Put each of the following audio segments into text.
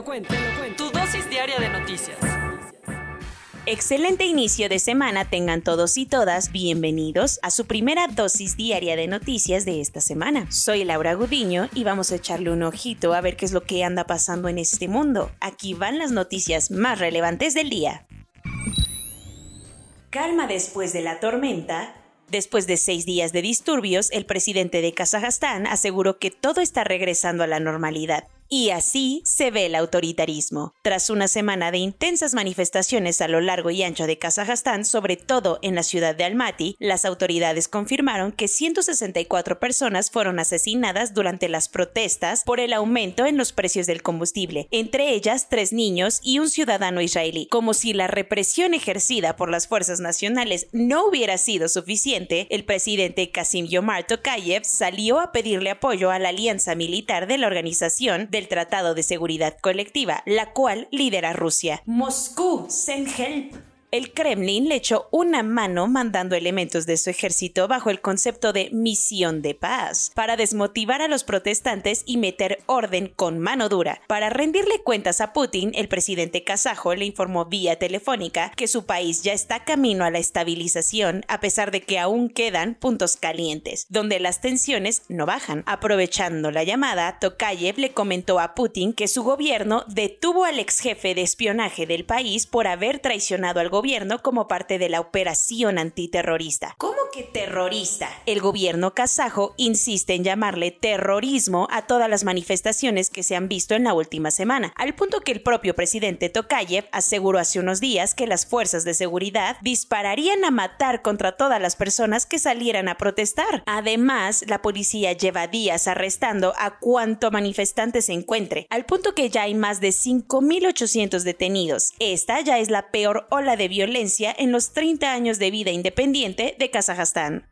Lo cuento. Tu dosis diaria de noticias. Excelente inicio de semana tengan todos y todas bienvenidos a su primera dosis diaria de noticias de esta semana. Soy Laura Gudiño y vamos a echarle un ojito a ver qué es lo que anda pasando en este mundo. Aquí van las noticias más relevantes del día. Calma después de la tormenta. Después de seis días de disturbios, el presidente de Kazajstán aseguró que todo está regresando a la normalidad y así se ve el autoritarismo. Tras una semana de intensas manifestaciones a lo largo y ancho de Kazajstán, sobre todo en la ciudad de Almaty, las autoridades confirmaron que 164 personas fueron asesinadas durante las protestas por el aumento en los precios del combustible, entre ellas tres niños y un ciudadano israelí. Como si la represión ejercida por las fuerzas nacionales no hubiera sido suficiente, el presidente Kasim Yomar Tokayev salió a pedirle apoyo a la alianza militar de la organización de Tratado de Seguridad Colectiva, la cual lidera Rusia. Moscú, send help el Kremlin le echó una mano mandando elementos de su ejército bajo el concepto de misión de paz, para desmotivar a los protestantes y meter orden con mano dura. Para rendirle cuentas a Putin, el presidente kazajo le informó vía telefónica que su país ya está camino a la estabilización, a pesar de que aún quedan puntos calientes, donde las tensiones no bajan. Aprovechando la llamada, Tokayev le comentó a Putin que su gobierno detuvo al ex jefe de espionaje del país por haber traicionado al gobierno gobierno como parte de la operación antiterrorista. ¿Cómo que terrorista? El gobierno kazajo insiste en llamarle terrorismo a todas las manifestaciones que se han visto en la última semana, al punto que el propio presidente Tokayev aseguró hace unos días que las fuerzas de seguridad dispararían a matar contra todas las personas que salieran a protestar. Además, la policía lleva días arrestando a cuanto manifestante se encuentre, al punto que ya hay más de 5.800 detenidos. Esta ya es la peor ola de violencia en los 30 años de vida independiente de Kazajstán.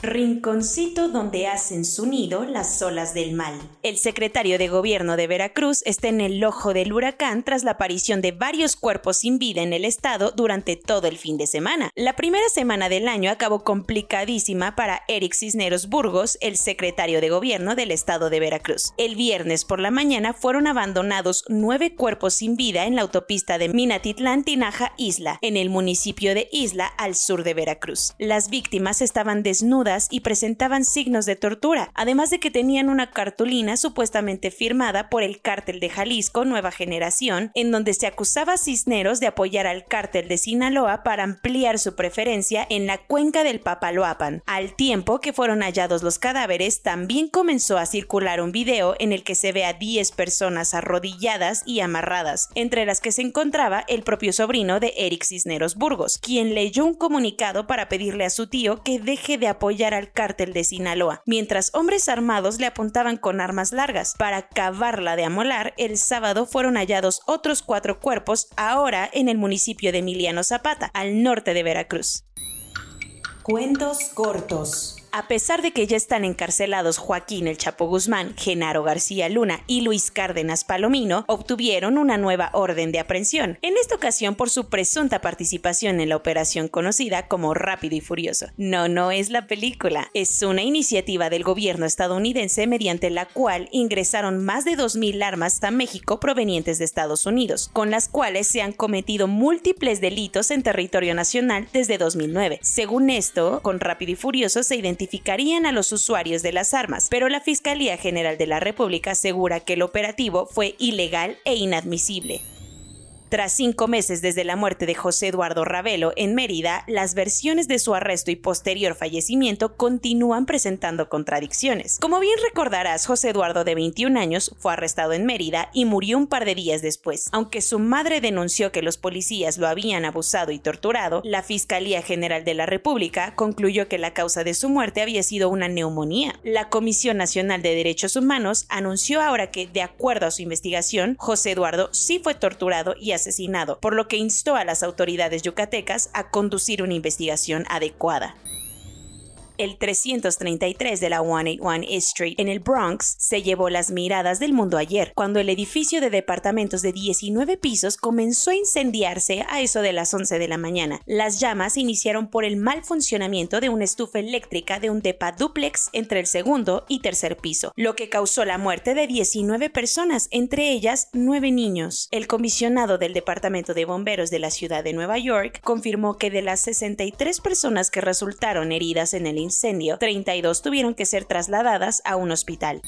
Rinconcito donde hacen su nido las olas del mal. El secretario de gobierno de Veracruz está en el ojo del huracán tras la aparición de varios cuerpos sin vida en el estado durante todo el fin de semana. La primera semana del año acabó complicadísima para Eric Cisneros Burgos, el secretario de gobierno del estado de Veracruz. El viernes por la mañana fueron abandonados nueve cuerpos sin vida en la autopista de Minatitlán, Tinaja, Isla, en el municipio de Isla, al sur de Veracruz. Las víctimas estaban desnudas y presentaban signos de tortura, además de que tenían una cartulina supuestamente firmada por el cártel de Jalisco Nueva Generación, en donde se acusaba a Cisneros de apoyar al cártel de Sinaloa para ampliar su preferencia en la cuenca del Papaloapan. Al tiempo que fueron hallados los cadáveres, también comenzó a circular un video en el que se ve a 10 personas arrodilladas y amarradas, entre las que se encontraba el propio sobrino de Eric Cisneros Burgos, quien leyó un comunicado para pedirle a su tío que deje de apoyar al cártel de Sinaloa, mientras hombres armados le apuntaban con armas largas. Para acabarla de amolar, el sábado fueron hallados otros cuatro cuerpos, ahora en el municipio de Emiliano Zapata, al norte de Veracruz. Cuentos cortos. A pesar de que ya están encarcelados Joaquín El Chapo Guzmán, Genaro García Luna y Luis Cárdenas Palomino, obtuvieron una nueva orden de aprehensión, en esta ocasión por su presunta participación en la operación conocida como Rápido y Furioso. No, no es la película, es una iniciativa del gobierno estadounidense mediante la cual ingresaron más de 2.000 armas a México provenientes de Estados Unidos, con las cuales se han cometido múltiples delitos en territorio nacional desde 2009. Según esto, con Rápido y Furioso se identifica identificarían a los usuarios de las armas, pero la Fiscalía General de la República asegura que el operativo fue ilegal e inadmisible. Tras cinco meses desde la muerte de José Eduardo Ravelo en Mérida, las versiones de su arresto y posterior fallecimiento continúan presentando contradicciones. Como bien recordarás, José Eduardo, de 21 años, fue arrestado en Mérida y murió un par de días después. Aunque su madre denunció que los policías lo habían abusado y torturado, la Fiscalía General de la República concluyó que la causa de su muerte había sido una neumonía. La Comisión Nacional de Derechos Humanos anunció ahora que, de acuerdo a su investigación, José Eduardo sí fue torturado y asesinado, por lo que instó a las autoridades yucatecas a conducir una investigación adecuada el 333 de la 181 East Street en el Bronx se llevó las miradas del mundo ayer, cuando el edificio de departamentos de 19 pisos comenzó a incendiarse a eso de las 11 de la mañana. Las llamas iniciaron por el mal funcionamiento de una estufa eléctrica de un depa duplex entre el segundo y tercer piso, lo que causó la muerte de 19 personas, entre ellas 9 niños. El comisionado del Departamento de Bomberos de la ciudad de Nueva York confirmó que de las 63 personas que resultaron heridas en el incendio, 32 tuvieron que ser trasladadas a un hospital.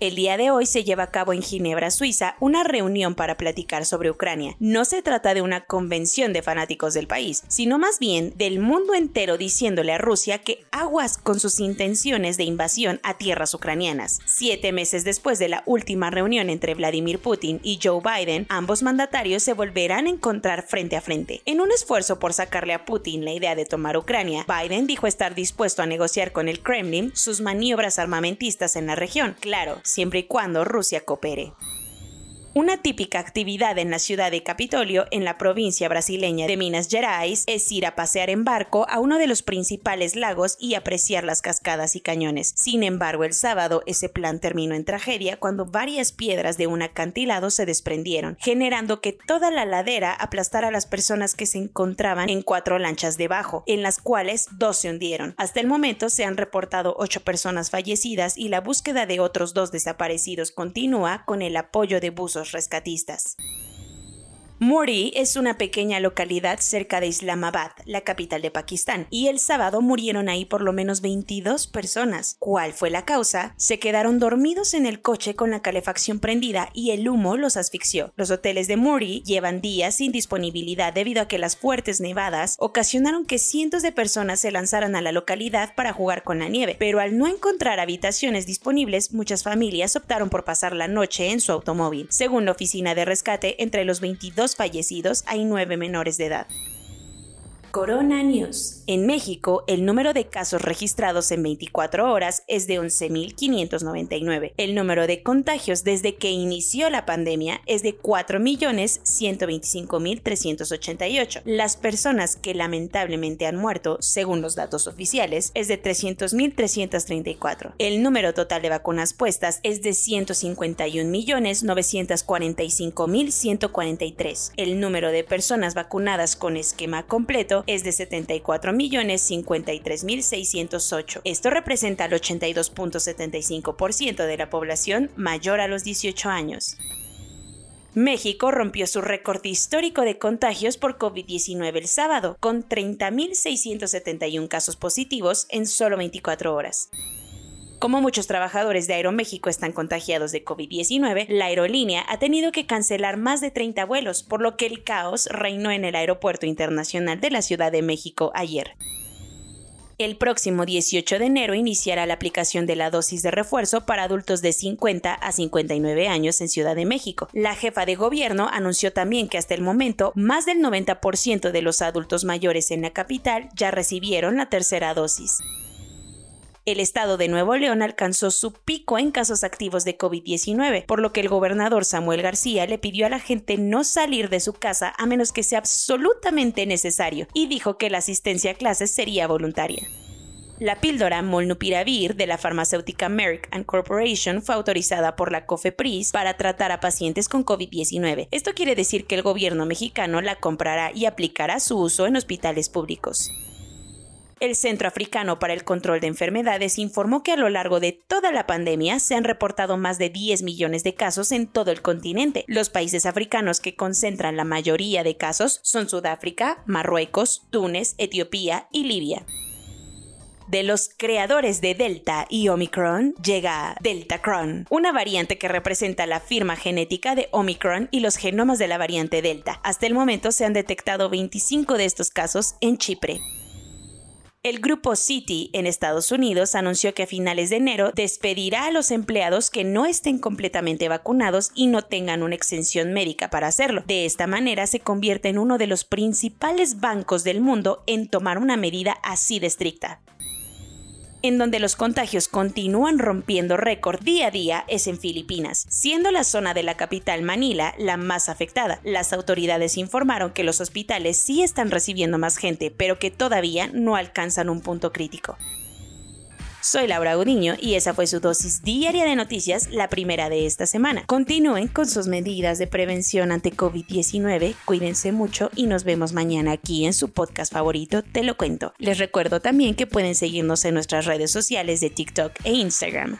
El día de hoy se lleva a cabo en Ginebra, Suiza, una reunión para platicar sobre Ucrania. No se trata de una convención de fanáticos del país, sino más bien del mundo entero diciéndole a Rusia que aguas con sus intenciones de invasión a tierras ucranianas. Siete meses después de la última reunión entre Vladimir Putin y Joe Biden, ambos mandatarios se volverán a encontrar frente a frente. En un esfuerzo por sacarle a Putin la idea de tomar Ucrania, Biden dijo estar dispuesto a negociar con el Kremlin sus maniobras armamentistas en la región. Claro, siempre y cuando Rusia coopere. Una típica actividad en la ciudad de Capitolio, en la provincia brasileña de Minas Gerais, es ir a pasear en barco a uno de los principales lagos y apreciar las cascadas y cañones. Sin embargo, el sábado ese plan terminó en tragedia cuando varias piedras de un acantilado se desprendieron, generando que toda la ladera aplastara a las personas que se encontraban en cuatro lanchas debajo, en las cuales dos se hundieron. Hasta el momento se han reportado ocho personas fallecidas y la búsqueda de otros dos desaparecidos continúa con el apoyo de buzos rescatistas. Muri es una pequeña localidad cerca de Islamabad, la capital de Pakistán, y el sábado murieron ahí por lo menos 22 personas. ¿Cuál fue la causa? Se quedaron dormidos en el coche con la calefacción prendida y el humo los asfixió. Los hoteles de Muri llevan días sin disponibilidad debido a que las fuertes nevadas ocasionaron que cientos de personas se lanzaran a la localidad para jugar con la nieve, pero al no encontrar habitaciones disponibles, muchas familias optaron por pasar la noche en su automóvil. Según la oficina de rescate, entre los 22 fallecidos hay nueve menores de edad. Corona News. En México, el número de casos registrados en 24 horas es de 11.599. El número de contagios desde que inició la pandemia es de 4.125.388. Las personas que lamentablemente han muerto, según los datos oficiales, es de 300.334. El número total de vacunas puestas es de 151.945.143. El número de personas vacunadas con esquema completo es de 74.053.608. Esto representa el 82.75% de la población mayor a los 18 años. México rompió su récord histórico de contagios por COVID-19 el sábado, con 30.671 casos positivos en solo 24 horas. Como muchos trabajadores de Aeroméxico están contagiados de COVID-19, la aerolínea ha tenido que cancelar más de 30 vuelos, por lo que el caos reinó en el Aeropuerto Internacional de la Ciudad de México ayer. El próximo 18 de enero iniciará la aplicación de la dosis de refuerzo para adultos de 50 a 59 años en Ciudad de México. La jefa de gobierno anunció también que hasta el momento más del 90% de los adultos mayores en la capital ya recibieron la tercera dosis. El estado de Nuevo León alcanzó su pico en casos activos de COVID-19, por lo que el gobernador Samuel García le pidió a la gente no salir de su casa a menos que sea absolutamente necesario y dijo que la asistencia a clases sería voluntaria. La píldora Molnupiravir de la farmacéutica Merck Corporation fue autorizada por la COFEPRIS para tratar a pacientes con COVID-19. Esto quiere decir que el gobierno mexicano la comprará y aplicará su uso en hospitales públicos. El Centro Africano para el Control de Enfermedades informó que a lo largo de toda la pandemia se han reportado más de 10 millones de casos en todo el continente. Los países africanos que concentran la mayoría de casos son Sudáfrica, Marruecos, Túnez, Etiopía y Libia. De los creadores de Delta y Omicron llega Deltacron, una variante que representa la firma genética de Omicron y los genomas de la variante Delta. Hasta el momento se han detectado 25 de estos casos en Chipre. El grupo Citi en Estados Unidos anunció que a finales de enero despedirá a los empleados que no estén completamente vacunados y no tengan una exención médica para hacerlo. De esta manera se convierte en uno de los principales bancos del mundo en tomar una medida así de estricta en donde los contagios continúan rompiendo récord día a día es en Filipinas, siendo la zona de la capital Manila la más afectada. Las autoridades informaron que los hospitales sí están recibiendo más gente, pero que todavía no alcanzan un punto crítico. Soy Laura Gudiño y esa fue su dosis diaria de noticias, la primera de esta semana. Continúen con sus medidas de prevención ante COVID-19, cuídense mucho y nos vemos mañana aquí en su podcast favorito, Te lo cuento. Les recuerdo también que pueden seguirnos en nuestras redes sociales de TikTok e Instagram.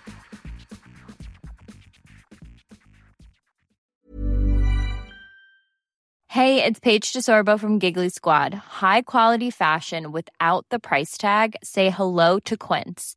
Hey, it's Paige DeSorbo from Giggly Squad. High quality fashion without the price tag. Say hello to Quince.